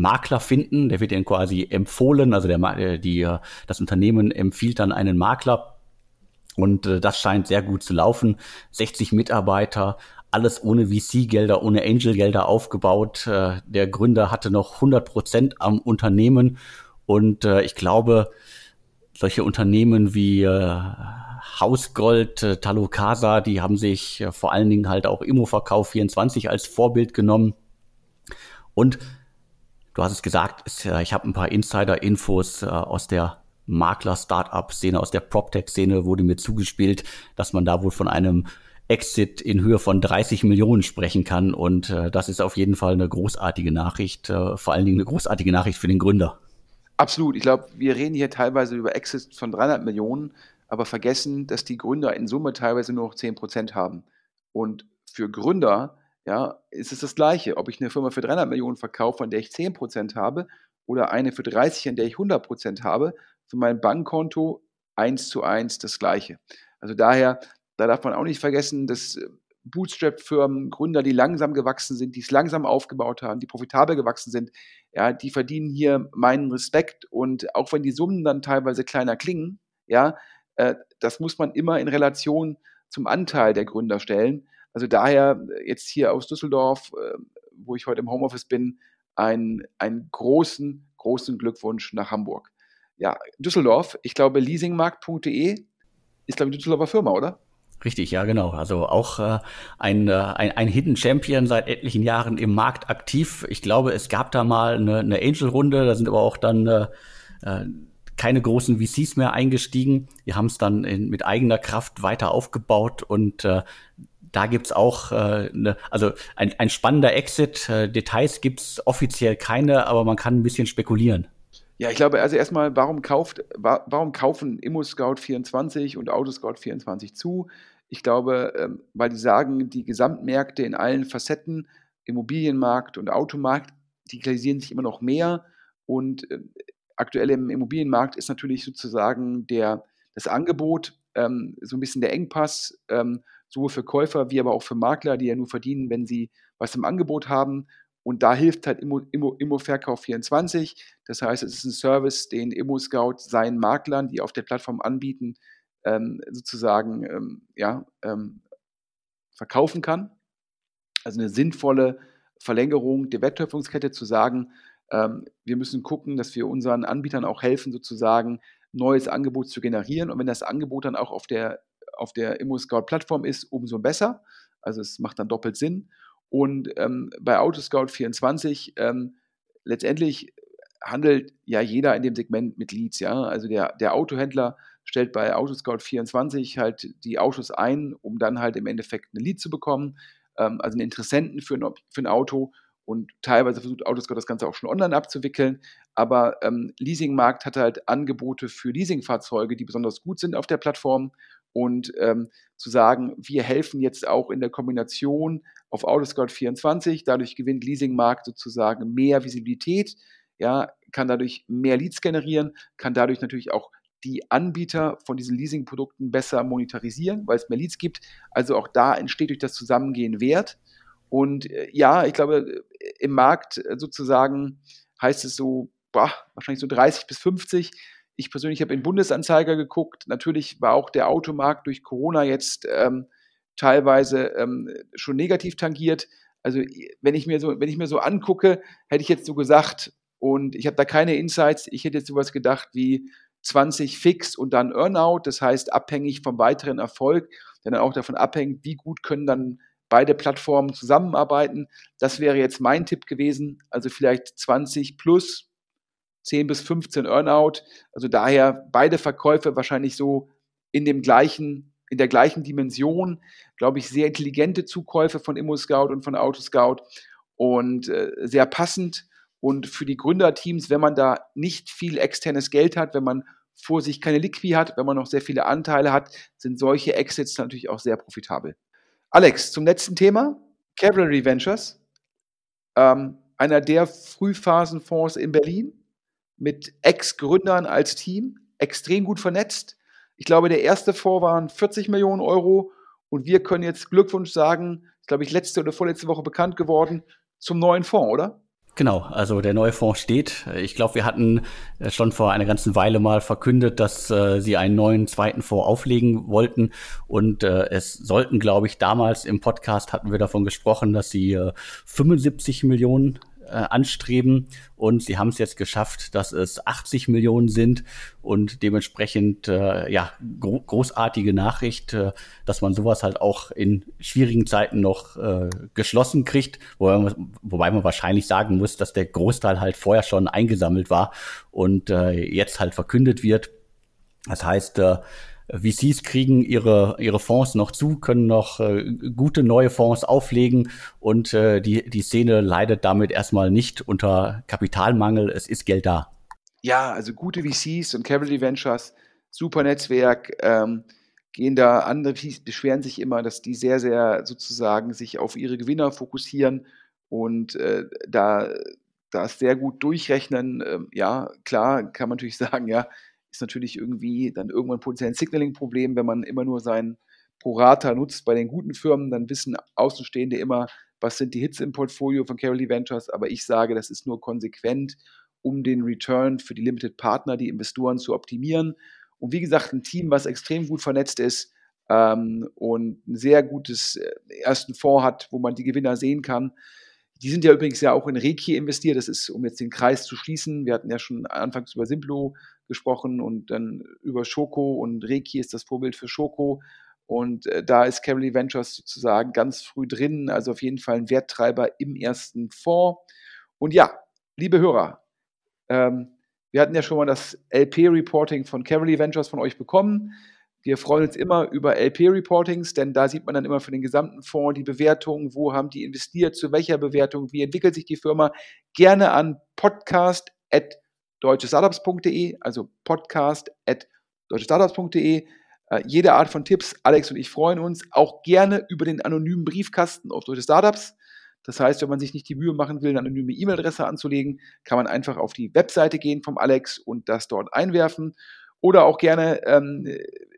Makler finden. Der wird ihnen quasi empfohlen. Also der, äh, die, äh, das Unternehmen empfiehlt dann einen Makler. Und äh, das scheint sehr gut zu laufen. 60 Mitarbeiter, alles ohne VC-Gelder, ohne Angel-Gelder aufgebaut. Der Gründer hatte noch 100 Prozent am Unternehmen. Und ich glaube, solche Unternehmen wie Hausgold, Talocasa, die haben sich vor allen Dingen halt auch Immoverkauf 24 als Vorbild genommen. Und du hast es gesagt, ich habe ein paar Insider-Infos äh, aus der Makler-Startup-Szene, aus der PropTech-Szene wurde mir zugespielt, dass man da wohl von einem Exit in Höhe von 30 Millionen sprechen kann. Und äh, das ist auf jeden Fall eine großartige Nachricht, äh, vor allen Dingen eine großartige Nachricht für den Gründer. Absolut. Ich glaube, wir reden hier teilweise über Exits von 300 Millionen, aber vergessen, dass die Gründer in Summe teilweise nur noch 10 Prozent haben. Und für Gründer ja, ist es das Gleiche, ob ich eine Firma für 300 Millionen verkaufe, an der ich 10 Prozent habe, oder eine für 30, an der ich 100 Prozent habe. Für mein Bankkonto eins zu eins das Gleiche. Also daher, da darf man auch nicht vergessen, dass äh, Bootstrap-Firmen, Gründer, die langsam gewachsen sind, die es langsam aufgebaut haben, die profitabel gewachsen sind, ja, die verdienen hier meinen Respekt und auch wenn die Summen dann teilweise kleiner klingen, ja, äh, das muss man immer in Relation zum Anteil der Gründer stellen. Also daher äh, jetzt hier aus Düsseldorf, äh, wo ich heute im Homeoffice bin, einen, einen großen, großen Glückwunsch nach Hamburg. Ja, Düsseldorf, ich glaube, leasingmarkt.de ist, glaube ich, eine Düsseldorfer Firma, oder? Richtig, ja, genau. Also auch äh, ein, äh, ein, ein Hidden Champion seit etlichen Jahren im Markt aktiv. Ich glaube, es gab da mal eine, eine Angel-Runde, da sind aber auch dann äh, äh keine großen VCs mehr eingestiegen. Wir haben es dann in, mit eigener Kraft weiter aufgebaut und äh, da gibt's auch, äh, ne, also ein, ein spannender Exit. Äh, Details gibt's offiziell keine, aber man kann ein bisschen spekulieren. Ja, ich glaube, also erstmal, warum kauft, warum kaufen ImmoScout24 und Autoscout24 zu? Ich glaube, ähm, weil die sagen, die Gesamtmärkte in allen Facetten, Immobilienmarkt und Automarkt, digitalisieren sich immer noch mehr. Und äh, aktuell im Immobilienmarkt ist natürlich sozusagen der, das Angebot ähm, so ein bisschen der Engpass, ähm, sowohl für Käufer wie aber auch für Makler, die ja nur verdienen, wenn sie was im Angebot haben. Und da hilft halt Immo, Immo, Immo-Verkauf 24. Das heißt, es ist ein Service, den Immo-Scout seinen Maklern, die auf der Plattform anbieten, ähm, sozusagen ähm, ja, ähm, verkaufen kann. Also eine sinnvolle Verlängerung der Wertschöpfungskette zu sagen, ähm, wir müssen gucken, dass wir unseren Anbietern auch helfen, sozusagen neues Angebot zu generieren. Und wenn das Angebot dann auch auf der, auf der Immo-Scout-Plattform ist, umso besser. Also es macht dann doppelt Sinn. Und ähm, bei Autoscout24 ähm, letztendlich handelt ja jeder in dem Segment mit Leads, ja. Also der, der Autohändler stellt bei Autoscout24 halt die Autos ein, um dann halt im Endeffekt ein Lead zu bekommen, ähm, also einen Interessenten für ein, für ein Auto und teilweise versucht Autoscout das Ganze auch schon online abzuwickeln. Aber ähm, Leasingmarkt hat halt Angebote für Leasingfahrzeuge, die besonders gut sind auf der Plattform und ähm, zu sagen, wir helfen jetzt auch in der Kombination auf Autoscout24, dadurch gewinnt Leasingmarkt sozusagen mehr Visibilität, ja, kann dadurch mehr Leads generieren, kann dadurch natürlich auch die Anbieter von diesen Leasingprodukten besser monetarisieren, weil es mehr Leads gibt. Also auch da entsteht durch das Zusammengehen Wert. Und äh, ja, ich glaube, im Markt äh, sozusagen heißt es so, boah, wahrscheinlich so 30 bis 50 ich persönlich habe in Bundesanzeiger geguckt. Natürlich war auch der Automarkt durch Corona jetzt ähm, teilweise ähm, schon negativ tangiert. Also wenn ich mir so, wenn ich mir so angucke, hätte ich jetzt so gesagt, und ich habe da keine Insights, ich hätte jetzt sowas gedacht wie 20 fix und dann Earnout, das heißt abhängig vom weiteren Erfolg, der dann auch davon abhängt, wie gut können dann beide Plattformen zusammenarbeiten. Das wäre jetzt mein Tipp gewesen, also vielleicht 20 plus 10 bis 15 Earnout. Also daher beide Verkäufe wahrscheinlich so in dem gleichen, in der gleichen Dimension. Glaube ich, sehr intelligente Zukäufe von ImmoScout und von Autoscout und äh, sehr passend. Und für die Gründerteams, wenn man da nicht viel externes Geld hat, wenn man vor sich keine Liquid hat, wenn man noch sehr viele Anteile hat, sind solche Exits natürlich auch sehr profitabel. Alex, zum letzten Thema. Cavalry Ventures, ähm, einer der Frühphasenfonds in Berlin, mit Ex-Gründern als Team, extrem gut vernetzt. Ich glaube, der erste Fonds waren 40 Millionen Euro und wir können jetzt Glückwunsch sagen, ist, glaube ich, letzte oder vorletzte Woche bekannt geworden, zum neuen Fonds, oder? Genau, also der neue Fonds steht. Ich glaube, wir hatten äh, schon vor einer ganzen Weile mal verkündet, dass äh, sie einen neuen zweiten Fonds auflegen wollten. Und äh, es sollten, glaube ich, damals im Podcast hatten wir davon gesprochen, dass sie äh, 75 Millionen äh, anstreben. Und sie haben es jetzt geschafft, dass es 80 Millionen sind und dementsprechend äh, ja gro großartige Nachricht, äh, dass man sowas halt auch in schwierigen Zeiten noch äh, geschlossen kriegt, wobei man, wobei man wahrscheinlich sagen muss, dass der Großteil halt vorher schon eingesammelt war und äh, jetzt halt verkündet wird. Das heißt, äh, VCs kriegen ihre, ihre Fonds noch zu, können noch äh, gute neue Fonds auflegen und äh, die, die Szene leidet damit erstmal nicht unter Kapitalmangel. Es ist Geld da. Ja, also gute VCs und Capital Ventures, super Netzwerk, ähm, gehen da, andere VCs beschweren sich immer, dass die sehr, sehr sozusagen sich auf ihre Gewinner fokussieren und äh, da das sehr gut durchrechnen. Ähm, ja, klar, kann man natürlich sagen, ja, ist natürlich irgendwie dann irgendwann potenziell ein Signaling-Problem, wenn man immer nur sein Prorata nutzt bei den guten Firmen, dann wissen Außenstehende immer, was sind die Hits im Portfolio von Caroli Ventures, aber ich sage, das ist nur konsequent, um den Return für die Limited Partner, die Investoren zu optimieren. Und wie gesagt, ein Team, was extrem gut vernetzt ist ähm, und ein sehr gutes äh, ersten Fonds hat, wo man die Gewinner sehen kann. Die sind ja übrigens ja auch in Reiki investiert. Das ist, um jetzt den Kreis zu schließen. Wir hatten ja schon anfangs über Simplo gesprochen und dann über Schoko und Reiki ist das Vorbild für Schoko. Und äh, da ist Carolee Ventures sozusagen ganz früh drin, also auf jeden Fall ein Werttreiber im ersten Fonds. Und ja, liebe Hörer, ähm, wir hatten ja schon mal das LP-Reporting von Carolee Ventures von euch bekommen. Wir freuen uns immer über LP-Reportings, denn da sieht man dann immer für den gesamten Fonds die Bewertung, wo haben die investiert, zu welcher Bewertung, wie entwickelt sich die Firma. Gerne an podcast@ deutschestartups.de, also podcast at deutschestartups.de. Äh, jede Art von Tipps, Alex und ich freuen uns auch gerne über den anonymen Briefkasten auf Deutsche Startups. Das heißt, wenn man sich nicht die Mühe machen will, eine anonyme E-Mail-Adresse anzulegen, kann man einfach auf die Webseite gehen vom Alex und das dort einwerfen. Oder auch gerne ähm,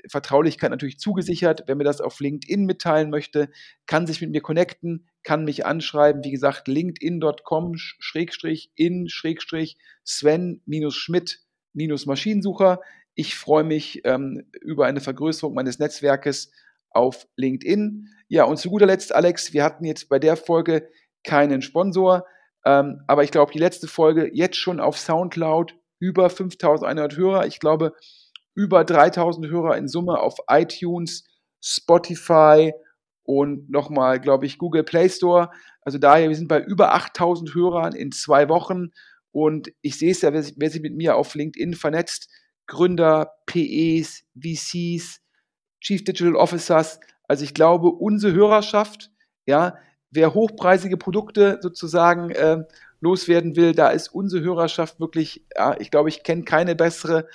Vertraulichkeit natürlich zugesichert. Wer mir das auf LinkedIn mitteilen möchte, kann sich mit mir connecten, kann mich anschreiben. Wie gesagt, linkedin.com schrägstrich in schrägstrich Sven-Schmidt Maschinensucher. Ich freue mich ähm, über eine Vergrößerung meines Netzwerkes auf LinkedIn. Ja, und zu guter Letzt, Alex, wir hatten jetzt bei der Folge keinen Sponsor, ähm, aber ich glaube, die letzte Folge jetzt schon auf Soundcloud über 5100 Hörer. Ich glaube, über 3000 Hörer in Summe auf iTunes, Spotify und nochmal, glaube ich, Google Play Store. Also daher, wir sind bei über 8000 Hörern in zwei Wochen und ich sehe es ja, wer, wer sich mit mir auf LinkedIn vernetzt, Gründer, PEs, VCs, Chief Digital Officers. Also ich glaube, unsere Hörerschaft, ja, wer hochpreisige Produkte sozusagen äh, loswerden will, da ist unsere Hörerschaft wirklich, ja, ich glaube, ich kenne keine bessere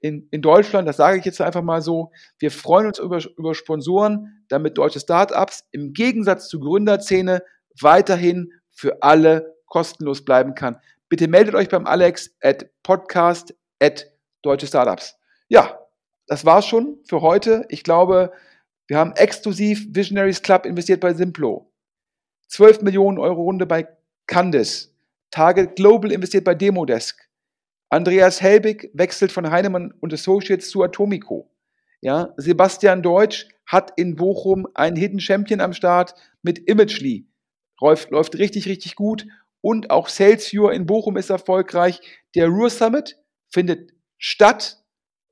in, in Deutschland, das sage ich jetzt einfach mal so, wir freuen uns über, über Sponsoren, damit deutsche Startups im Gegensatz zur Gründerszene weiterhin für alle kostenlos bleiben kann. Bitte meldet euch beim Alex at podcast at deutsche Startups. Ja, das war's schon für heute. Ich glaube, wir haben exklusiv Visionaries Club investiert bei Simplo. 12 Millionen Euro Runde bei Candice. Target Global investiert bei Demodesk. Andreas Helbig wechselt von Heinemann und Associates zu Atomico. Ja, Sebastian Deutsch hat in Bochum einen Hidden Champion am Start mit Imagely. Läuft, läuft richtig, richtig gut. Und auch Salesviewer in Bochum ist erfolgreich. Der Ruhr Summit findet statt,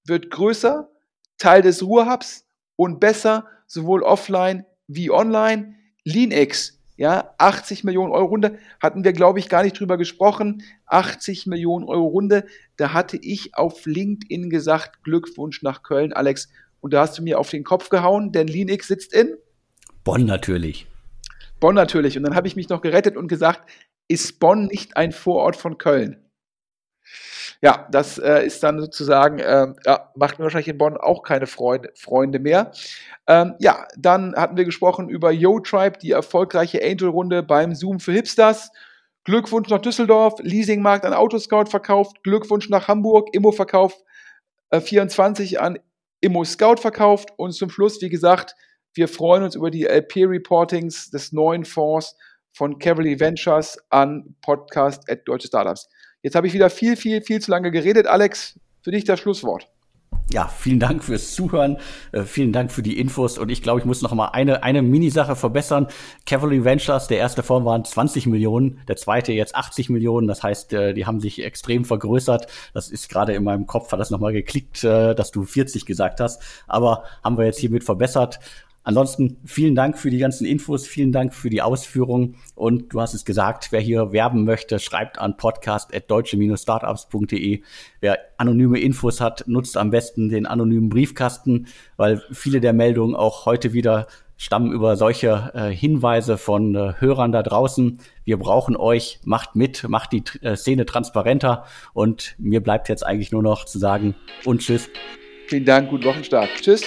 wird größer, Teil des Ruhr-Hubs und besser, sowohl offline wie online. LeanX ja, 80 Millionen Euro Runde hatten wir, glaube ich, gar nicht drüber gesprochen. 80 Millionen Euro Runde. Da hatte ich auf LinkedIn gesagt, Glückwunsch nach Köln, Alex. Und da hast du mir auf den Kopf gehauen, denn Linux sitzt in Bonn natürlich. Bonn natürlich. Und dann habe ich mich noch gerettet und gesagt, ist Bonn nicht ein Vorort von Köln? Ja, das äh, ist dann sozusagen, äh, ja, macht mir wahrscheinlich in Bonn auch keine Freunde, Freunde mehr. Ähm, ja, dann hatten wir gesprochen über YoTribe, die erfolgreiche Angel-Runde beim Zoom für Hipsters. Glückwunsch nach Düsseldorf, Leasingmarkt an Autoscout verkauft, Glückwunsch nach Hamburg, Immo-Verkauf äh, 24 an Immo Scout verkauft. Und zum Schluss, wie gesagt, wir freuen uns über die LP-Reportings des neuen Fonds von Cavalry Ventures an Podcast at Deutsche Startups. Jetzt habe ich wieder viel, viel, viel zu lange geredet. Alex, für dich das Schlusswort ja, vielen Dank fürs Zuhören, äh, vielen Dank für die Infos und ich glaube, ich muss noch mal eine, eine Mini-Sache verbessern. Cavalry Ventures, der erste Fonds waren 20 Millionen, der zweite jetzt 80 Millionen, das heißt, äh, die haben sich extrem vergrößert. Das ist gerade in meinem Kopf, hat das noch mal geklickt, äh, dass du 40 gesagt hast, aber haben wir jetzt hiermit verbessert. Ansonsten vielen Dank für die ganzen Infos, vielen Dank für die Ausführungen und du hast es gesagt, wer hier werben möchte, schreibt an podcast@deutsche-startups.de. Wer anonyme Infos hat, nutzt am besten den anonymen Briefkasten, weil viele der Meldungen auch heute wieder stammen über solche äh, Hinweise von äh, Hörern da draußen. Wir brauchen euch, macht mit, macht die äh, Szene transparenter und mir bleibt jetzt eigentlich nur noch zu sagen und tschüss. Vielen Dank, guten Wochenstart. Tschüss.